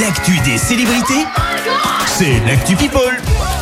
L'actu des célébrités, c'est l'actu People.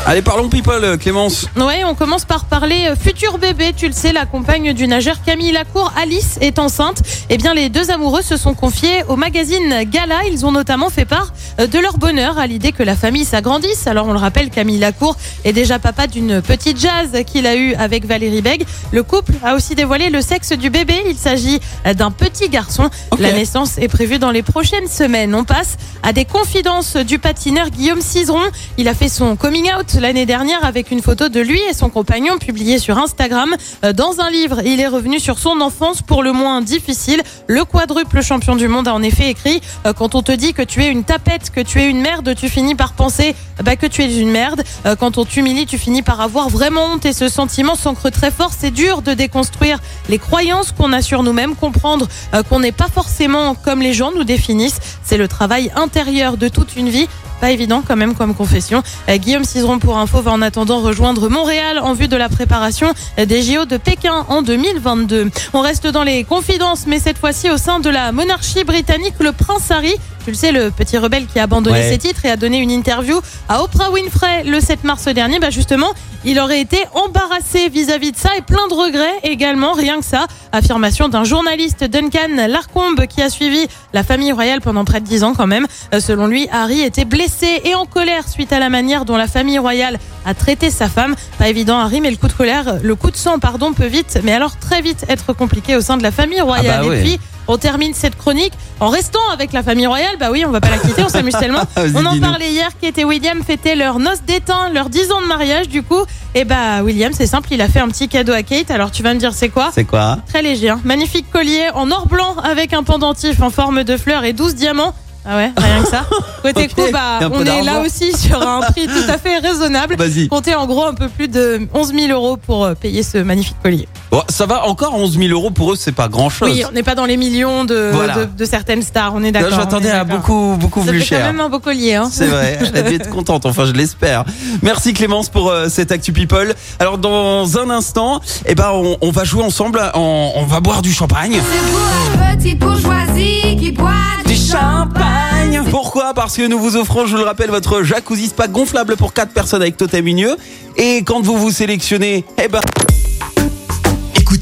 Allez, parlons people, euh, Clémence. Ouais, on commence par parler euh, futur bébé. Tu le sais, la compagne du nageur Camille Lacour, Alice, est enceinte. Eh bien, les deux amoureux se sont confiés au magazine Gala. Ils ont notamment fait part euh, de leur bonheur à l'idée que la famille s'agrandisse. Alors, on le rappelle, Camille Lacour est déjà papa d'une petite jazz qu'il a eue avec Valérie Beg. Le couple a aussi dévoilé le sexe du bébé. Il s'agit d'un petit garçon. La naissance est prévue dans les prochaines semaines. On passe à des confidences du patineur Guillaume Cizeron. Il a fait son coming out l'année dernière avec une photo de lui et son compagnon publiée sur Instagram. Euh, Dans un livre, il est revenu sur son enfance pour le moins difficile. Le quadruple champion du monde a en effet écrit euh, Quand on te dit que tu es une tapette, que tu es une merde, tu finis par penser bah, que tu es une merde. Euh, Quand on t'humilie, tu finis par avoir vraiment honte et ce sentiment s'ancre très fort. C'est dur de déconstruire les croyances qu'on a sur nous-mêmes, comprendre qu'on n'est pas forcément comme les gens nous définissent. C'est le travail de toute une vie. Pas évident quand même comme confession. Euh, Guillaume Cizeron pour info va en attendant rejoindre Montréal en vue de la préparation des JO de Pékin en 2022. On reste dans les confidences, mais cette fois-ci au sein de la monarchie britannique, le prince Harry. Tu le sais, le petit rebelle qui a abandonné Ouais. ses titres et a donné une interview à Oprah Winfrey le 7 mars dernier. Bah justement, il aurait été embarrassé vis-à-vis de ça et plein de regrets également, rien que ça. Affirmation d'un journaliste Duncan Larcombe qui a suivi la famille royale pendant près de 10 ans quand même. Euh, Selon lui, Harry était blessé et en colère suite à la manière dont la famille royale a traité sa femme. Pas évident Harry, mais le coup de colère, le coup de sang, pardon, peut vite, mais alors très vite être compliqué au sein de la famille royale. Ah bah ouais. Et puis, on termine cette chronique en restant avec la famille royale. Bah oui, on va pas la quitter, on s'amuse tellement. Vas-y, On en parlait hier, Kate et William fêtaient leur noces d'étain, leurs 10 ans de mariage du coup. Et bah William, c'est simple, il a fait un petit cadeau à Kate. Alors tu vas me dire c'est quoi? C'est quoi? Très léger, hein. magnifique collier en or blanc avec un pendentif en forme de fleur et 12 diamants. Ah ouais, rien que ça. Côté coup, bah, on est là aussi sur un prix tout à fait raisonnable. Vas-y. Comptez en gros un peu plus de 11 000 euros pour euh, payer ce magnifique collier. Bon, ça va encore 11 000 euros pour eux, c'est pas grand chose. Oui, on n'est pas dans les millions de, Voilà. de, de certaines stars, on est Là, d'accord. j'attendais à beaucoup, beaucoup Ça plus fait quand cher. même un beau collier. Hein. C'est vrai, elle a dû être contente, enfin je l'espère. Merci Clémence pour euh, cette Actu People. Alors dans un instant, eh ben, on, on va jouer ensemble, on, on va boire du champagne. C'est pour petite bourgeoisie qui boit du champagne. Pourquoi? Parce que nous vous offrons, je vous le rappelle, votre jacuzzi spa gonflable pour 4 personnes avec Totem Unieux. Et quand vous vous sélectionnez, eh ben...